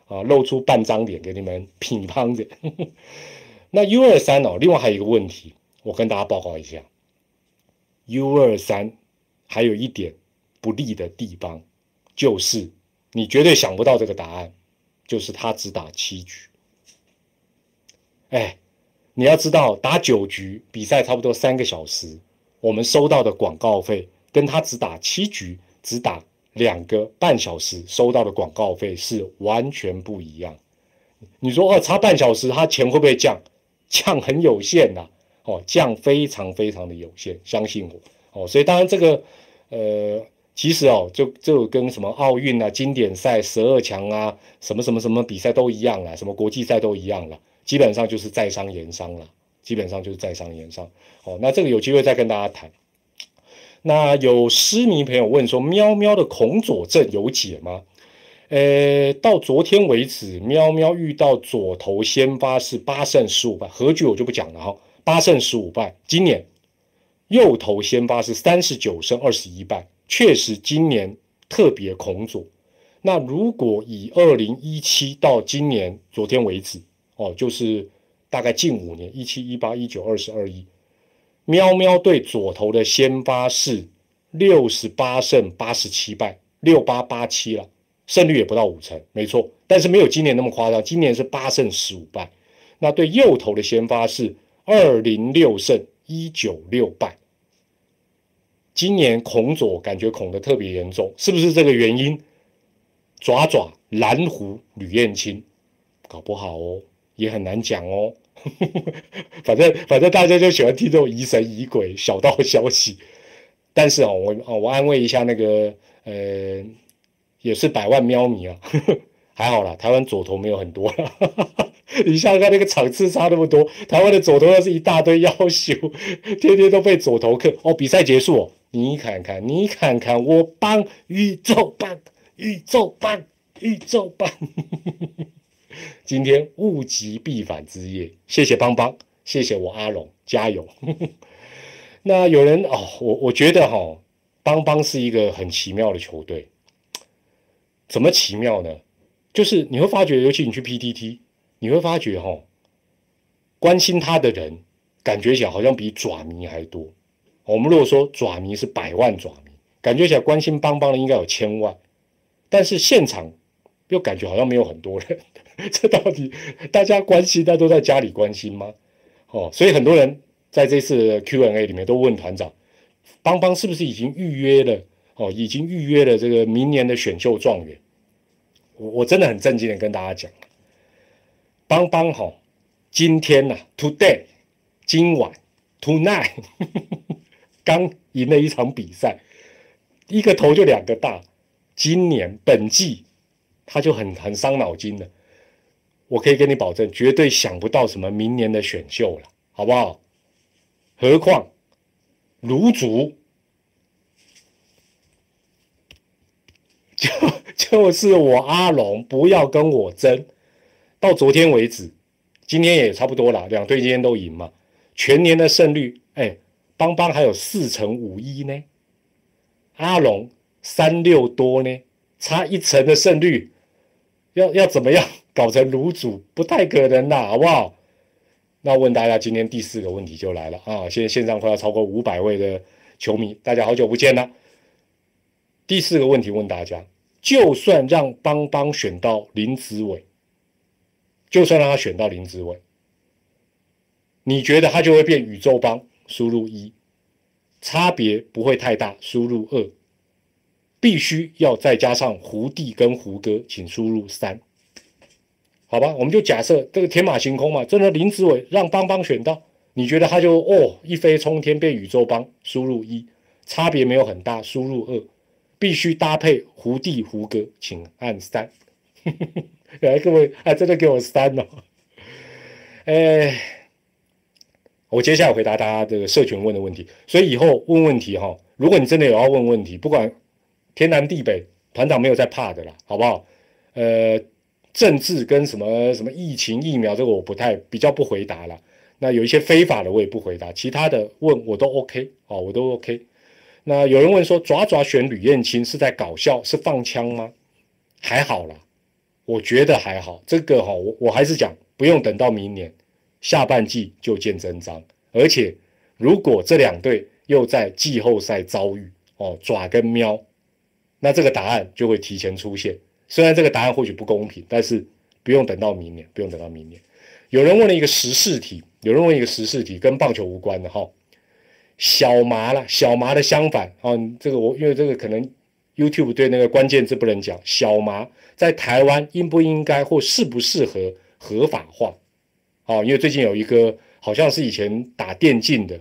S1: 他啊露出半张脸给你们品乓着。那 U 二三哦，另外还有一个问题，我跟大家报告一下，U 二三还有一点不利的地方，就是你绝对想不到这个答案，就是他只打七局。哎，你要知道打九局比赛差不多三个小时，我们收到的广告费跟他只打七局只打。两个半小时收到的广告费是完全不一样。你说哦，差半小时，他钱会不会降？降很有限呐，哦，降非常非常的有限，相信我哦。所以当然这个呃，其实哦，就就跟什么奥运啊、经典赛、十二强啊、什么什么什么比赛都一样了，什么国际赛都一样了，基本上就是在商言商了，基本上就是在商言商。哦，那这个有机会再跟大家谈。那有失迷朋友问说：“喵喵的恐左症有解吗？”呃，到昨天为止，喵喵遇到左投先发是八胜十五败，何局我就不讲了哈。八胜十五败，今年右投先发是三十九胜二十一败，确实今年特别恐左。那如果以二零一七到今年昨天为止，哦，就是大概近五年，一七一八一九二十二一。喵喵队左投的先发是六十八胜八十七败，六八八七了，胜率也不到五成，没错。但是没有今年那么夸张，今年是八胜十五败。那对右投的先发是二零六胜一九六败。今年恐左感觉恐的特别严重，是不是这个原因？爪爪蓝狐吕燕青，搞不好哦，也很难讲哦。反正反正大家就喜欢听这种疑神疑鬼小道消息，但是哦，我哦我安慰一下那个呃，也是百万喵迷啊，还好啦，台湾左投没有很多了。你想想看，那个场次差那么多，台湾的左投要是一大堆要求，天天都被左投克哦。比赛结束，你看看，你看看，我帮宇宙帮宇宙帮宇宙帮。今天物极必反之夜，谢谢邦邦，谢谢我阿龙，加油！那有人哦，我我觉得哈，邦邦是一个很奇妙的球队，怎么奇妙呢？就是你会发觉，尤其你去 PTT，你会发觉哈，关心他的人感觉起来好像比爪迷还多。我们如果说爪迷是百万爪迷，感觉起来关心邦邦的应该有千万，但是现场又感觉好像没有很多人。这到底大家关心，大家都在家里关心吗？哦，所以很多人在这次 Q&A 里面都问团长，邦邦是不是已经预约了？哦，已经预约了这个明年的选秀状元。我真的很震惊的跟大家讲，邦邦哈，今天呐，Today，今晚，Tonight，刚赢了一场比赛，一个头就两个大，今年本季。他就很很伤脑筋了。我可以跟你保证，绝对想不到什么明年的选秀了，好不好？何况卢竹就 就是我阿龙，不要跟我争。到昨天为止，今天也差不多了，两队今天都赢嘛，全年的胜率，哎，邦邦还有四成五一呢，阿龙三六多呢，差一成的胜率，要要怎么样 搞成卤煮？不太可能啦，好不好？那问大家，今天第四个问题就来了啊！现在线上快要超过五百位的球迷，大家好久不见了。第四个问题问大家：就算让邦邦选到林子伟。就算让他选到林子伟，你觉得他就会变宇宙帮？输入一，差别不会太大。输入二，必须要再加上胡弟跟胡歌，请输入三。好吧，我们就假设这个天马行空嘛，真的林子伟让邦邦选到，你觉得他就哦一飞冲天变宇宙帮？输入一，差别没有很大。输入二，必须搭配胡弟胡歌，请按三。来，各位，还真的给我删了。哎，我接下来回答大家这个社群问的问题。所以以后问问题哈，如果你真的有要问问题，不管天南地北，团长没有在怕的啦，好不好？呃，政治跟什么什么疫情疫苗这个我不太比较不回答了。那有一些非法的我也不回答，其他的问我都 OK 哦，我都 OK。那有人问说，爪爪选吕燕青是在搞笑，是放枪吗？还好啦。我觉得还好，这个哈，我我还是讲，不用等到明年下半季就见真章。而且，如果这两队又在季后赛遭遇哦，爪跟喵，那这个答案就会提前出现。虽然这个答案或许不公平，但是不用等到明年，不用等到明年。有人问了一个时事题，有人问一个时事题，跟棒球无关的哈，小麻了，小麻的相反啊，这个我因为这个可能。YouTube 对那个关键字不能讲，小麻在台湾应不应该或适不适合合法化？哦，因为最近有一个好像是以前打电竞的，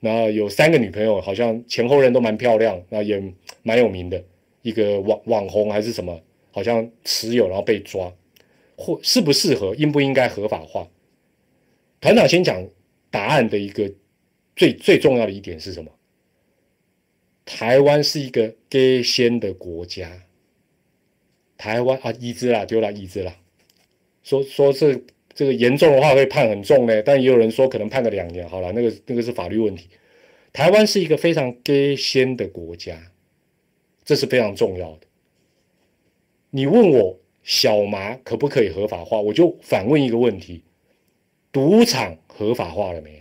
S1: 那有三个女朋友，好像前后人都蛮漂亮，那也蛮有名的一个网网红还是什么，好像持有然后被抓，或适不适合应不应该合法化？团长先讲答案的一个最最重要的一点是什么？台湾是一个给先的国家。台湾啊，椅子啦，丢了椅子啦。说说这这个严重的话会判很重呢，但也有人说可能判个两年。好了，那个那个是法律问题。台湾是一个非常给先的国家，这是非常重要的。你问我小麻可不可以合法化，我就反问一个问题：赌场合法化了没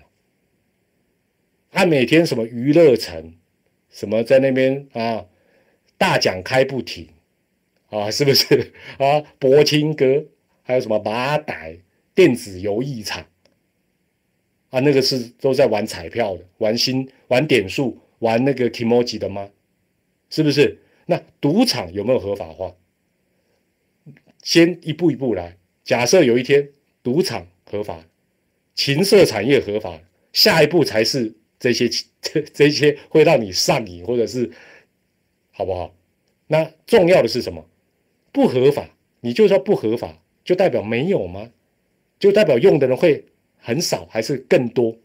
S1: 他？每天什么娱乐城？什么在那边啊？大奖开不停啊，是不是 啊？博清哥，还有什么马仔电子游艺场啊？那个是都在玩彩票的，玩新玩点数，玩那个 Kimoji 的吗？是不是？那赌场有没有合法化？先一步一步来。假设有一天赌场合法，情色产业合法，下一步才是。这些这这些会让你上瘾，或者是好不好？那重要的是什么？不合法，你就说不合法，就代表没有吗？就代表用的人会很少，还是更多？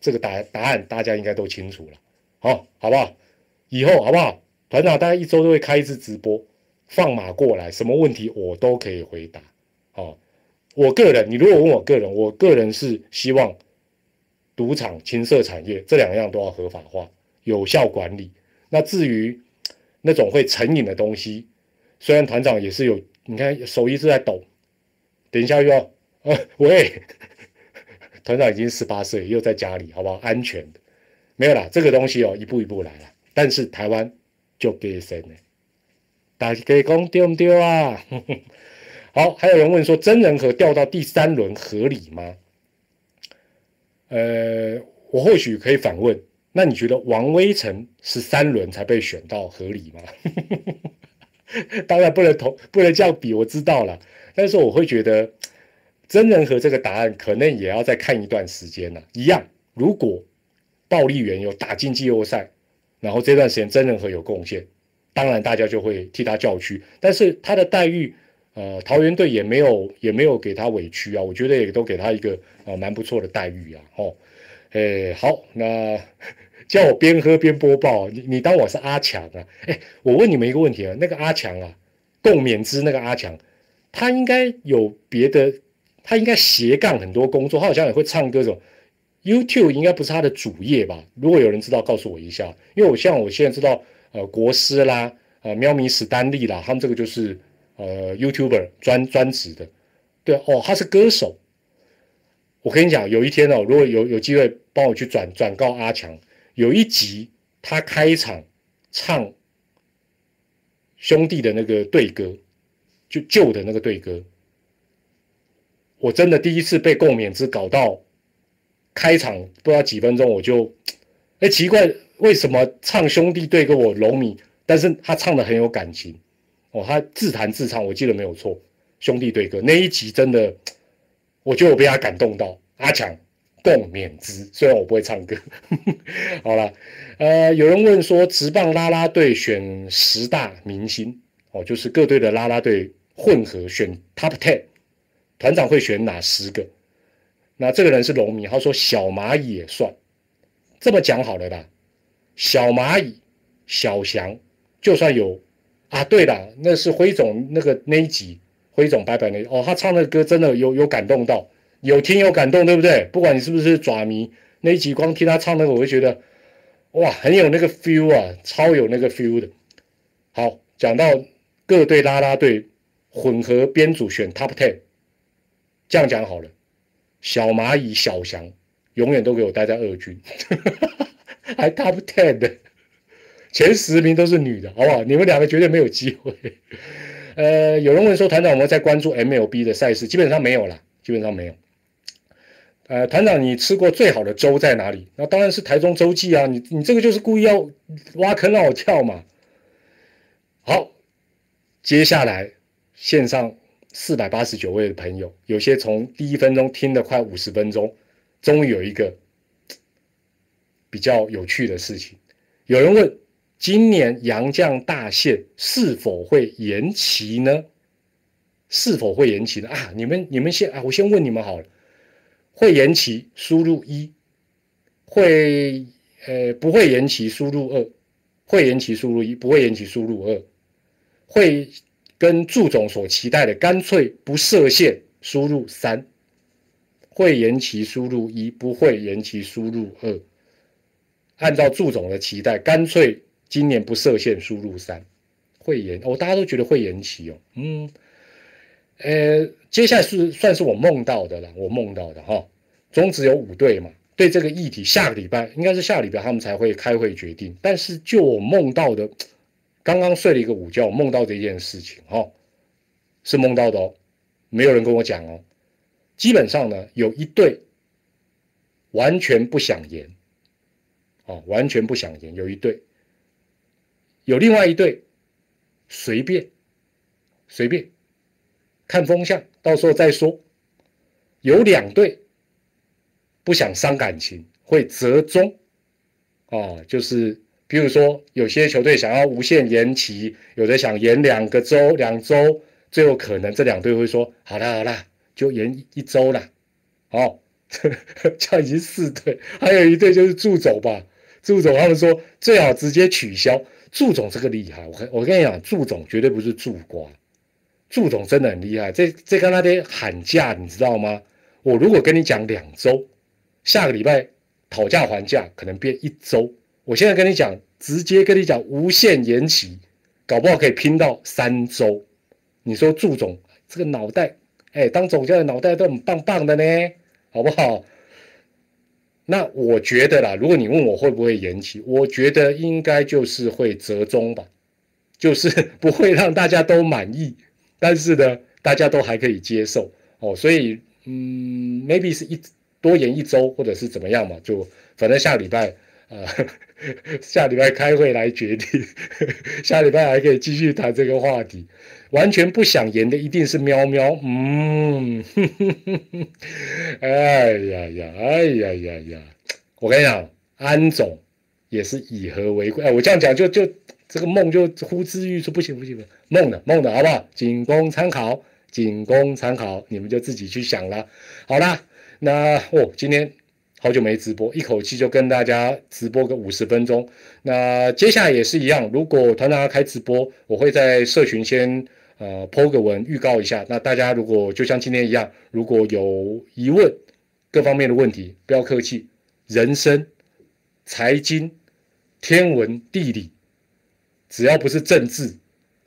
S1: 这个答答案大家应该都清楚了，好，好不好？以后好不好？团长大概一周都会开一次直播，放马过来，什么问题我都可以回答。好，我个人，你如果问我个人，我个人是希望。赌场、情色产业这两样都要合法化、有效管理。那至于那种会成瘾的东西，虽然团长也是有，你看手一直在抖。等一下又要，呃，喂，团长已经十八岁，又在家里，好不好？安全的，没有啦。这个东西哦，一步一步来了。但是台湾就给谁呢？大家可以讲对不对啊？好，还有人问说，真人和掉到第三轮合理吗？呃，我或许可以反问，那你觉得王威成是三轮才被选到合理吗？当然不能同不能这样比，我知道了。但是我会觉得真人和这个答案可能也要再看一段时间了。一样，如果暴力员有打进季后赛，然后这段时间真人和有贡献，当然大家就会替他叫屈。但是他的待遇呃，桃园队也没有也没有给他委屈啊，我觉得也都给他一个啊蛮不错的待遇啊。哦，诶，好，那叫我边喝边播报，你你当我是阿强啊？哎，我问你们一个问题啊，那个阿强啊，共勉之那个阿强，他应该有别的，他应该斜杠很多工作，他好像也会唱歌种。YouTube 应该不是他的主业吧？如果有人知道，告诉我一下。因为我像我现在知道，呃，国师啦，呃，喵咪史丹利啦，他们这个就是呃 YouTuber 专专职的。对哦，他是歌手。我跟你讲，有一天哦，如果有有机会帮我去转转告阿强，有一集他开场唱兄弟的那个对歌，就旧的那个对歌，我真的第一次被共勉之搞到。开场不知道几分钟，我就，哎，奇怪，为什么唱兄弟对歌我龙米，但是他唱的很有感情，哦，他自弹自唱，我记得没有错，兄弟对歌那一集真的，我觉得我被他感动到。阿强共勉之，虽然我不会唱歌，好了，呃，有人问说，直棒啦啦队选十大明星，哦，就是各队的啦啦队混合选 top ten，团长会选哪十个？那这个人是农民，他说小蚂蚁也算，这么讲好了啦。小蚂蚁、小翔，就算有啊，对了，那是辉总那个那一集，辉总拜拜那哦，他唱的歌真的有有感动到，有听有感动，对不对？不管你是不是爪迷，那一集光听他唱那个，我就觉得哇，很有那个 feel 啊，超有那个 feel 的。好，讲到各队拉拉队混合编组选 top ten，这样讲好了。小蚂蚁、小翔，永远都给我待在二军，还 top ten 的前十名都是女的，好不好？你们两个绝对没有机会。呃，有人问说，团长我们在关注 MLB 的赛事？基本上没有了，基本上没有。呃，团长，你吃过最好的粥在哪里？那当然是台中洲际啊！你你这个就是故意要挖坑让我跳嘛。好，接下来线上。四百八十九位的朋友，有些从第一分钟听了快五十分钟，终于有一个比较有趣的事情。有人问：今年杨绛大限是否会延期呢？是否会延期呢？啊，你们你们先啊，我先问你们好了。会延期，输入一；会呃不会延期，输入二；会延期，输入一；不会延期，输入二；会。跟祝总所期待的，干脆不设限，输入三，会延期输入一，不会延期输入二。按照祝总的期待，干脆今年不设限，输入三，会延哦，大家都觉得会延期哦，嗯，呃，接下来是算是我梦到的了，我梦到的哈，中职有五队嘛，对这个议题，下个礼拜应该是下礼拜他们才会开会决定，但是就我梦到的。刚刚睡了一个午觉，梦到这件事情，哈，是梦到的哦，没有人跟我讲哦。基本上呢，有一对完全不想延，哦，完全不想延，有一对，有另外一对随便，随便看风向，到时候再说。有两队不想伤感情，会折中，啊，就是。比如说，有些球队想要无限延期，有的想延两个周、两周，最后可能这两队会说：“好啦好啦，就延一周啦。”哦，这样已经四队，还有一队就是祝总吧。祝总他们说最好直接取消。祝总这个厉害，我我跟你讲，祝总绝对不是祝瓜，祝总真的很厉害。这这跟那天喊价，你知道吗？我如果跟你讲两周，下个礼拜讨价还价，可能变一周。我现在跟你讲，直接跟你讲，无限延期，搞不好可以拼到三周。你说祝总这个脑袋，哎，当总教练脑袋都很棒棒的呢，好不好？那我觉得啦，如果你问我会不会延期，我觉得应该就是会折中吧，就是 不会让大家都满意，但是呢，大家都还可以接受哦。所以，嗯，maybe 是一多延一周，或者是怎么样嘛，就反正下个礼拜。呃，下礼拜开会来决定，下礼拜还可以继续谈这个话题。完全不想言的一定是喵喵，嗯，哎呀呀，哎呀呀呀，我跟你讲，安总也是以和为贵。哎，我这样讲就就这个梦就呼之欲出，不行不行不行，梦的梦的好不好？仅供参考，仅供参考，你们就自己去想了。好啦，那哦，今天好久没直播，一口气就跟大家直播个五十分钟。那接下来也是一样，如果团长要开直播，我会在社群先呃抛个文预告一下。那大家如果就像今天一样，如果有疑问，各方面的问题，不要客气，人生、财经、天文、地理。只要不是政治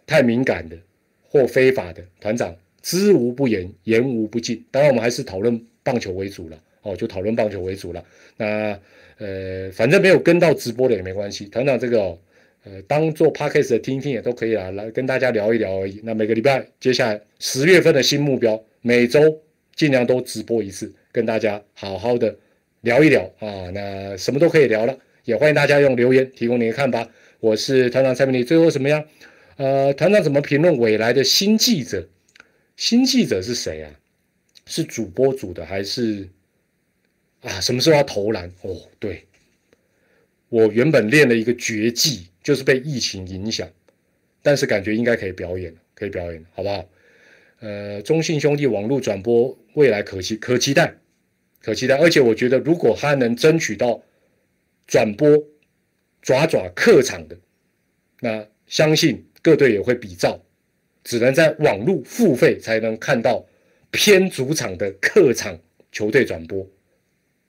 S1: 太敏感的或非法的，团长知无不言，言无不尽。当然，我们还是讨论棒球为主了，哦，就讨论棒球为主了。那呃，反正没有跟到直播的也没关系，团长这个哦，呃，当做 podcast 的听听也都可以啊，来跟大家聊一聊而已。那每个礼拜，接下来十月份的新目标，每周尽量都直播一次，跟大家好好的聊一聊啊。那什么都可以聊了，也欢迎大家用留言提供你的看法。我是团长蔡明礼，最后怎么样？呃，团长怎么评论未来的新记者？新记者是谁啊？是主播组的还是啊？什么时候要投篮？哦，对，我原本练了一个绝技，就是被疫情影响，但是感觉应该可以表演可以表演好不好？呃，中信兄弟网络转播未来可期可期待，可期待，而且我觉得如果他能争取到转播。爪爪客场的，那相信各队也会比照，只能在网络付费才能看到偏主场的客场球队转播，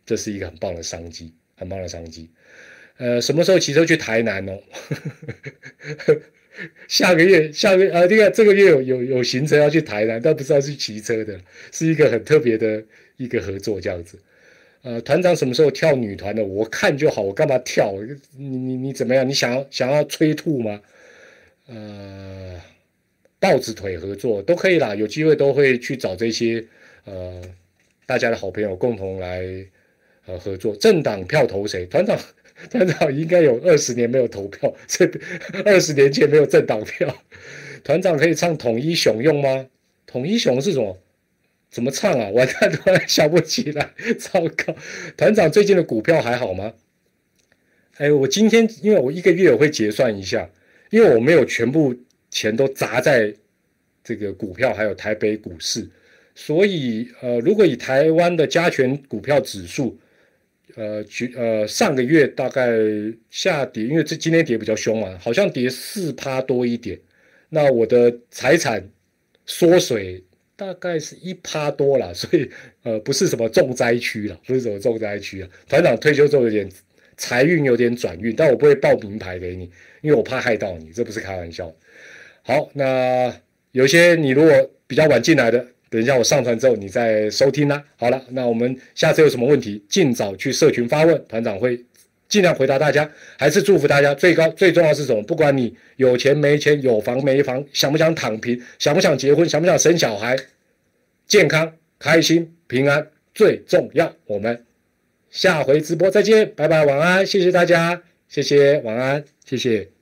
S1: 这是一个很棒的商机，很棒的商机。呃，什么时候骑车去台南哦？下个月，下个呃，这个这个月有有有行程要去台南，但不知道是骑车的，是一个很特别的一个合作这样子。呃，团长什么时候跳女团的？我看就好，我干嘛跳？你你你怎么样？你想要想要催吐吗？呃，豹子腿合作都可以啦，有机会都会去找这些呃大家的好朋友共同来呃合作。政党票投谁？团长团长应该有二十年没有投票，这二十年前没有政党票。团长可以唱统一雄用吗？统一雄是什么？怎么唱啊？我突然想不起来，糟糕！团长最近的股票还好吗？哎，我今天因为我一个月我会结算一下，因为我没有全部钱都砸在这个股票还有台北股市，所以呃，如果以台湾的加权股票指数，呃，去呃上个月大概下跌，因为这今天跌比较凶嘛，好像跌四趴多一点，那我的财产缩水。大概是一趴多了，所以呃不是什么重灾区了，不是什么重灾区啊。团长退休之后有点财运有点转运，但我不会报名牌给你，因为我怕害到你，这不是开玩笑。好，那有些你如果比较晚进来的，等一下我上传之后你再收听啦。好了，那我们下次有什么问题，尽早去社群发问，团长会。尽量回答大家，还是祝福大家。最高最重要是什么？不管你有钱没钱，有房没房，想不想躺平，想不想结婚，想不想生小孩，健康、开心、平安最重要。我们下回直播再见，拜拜，晚安，谢谢大家，谢谢，晚安，谢谢。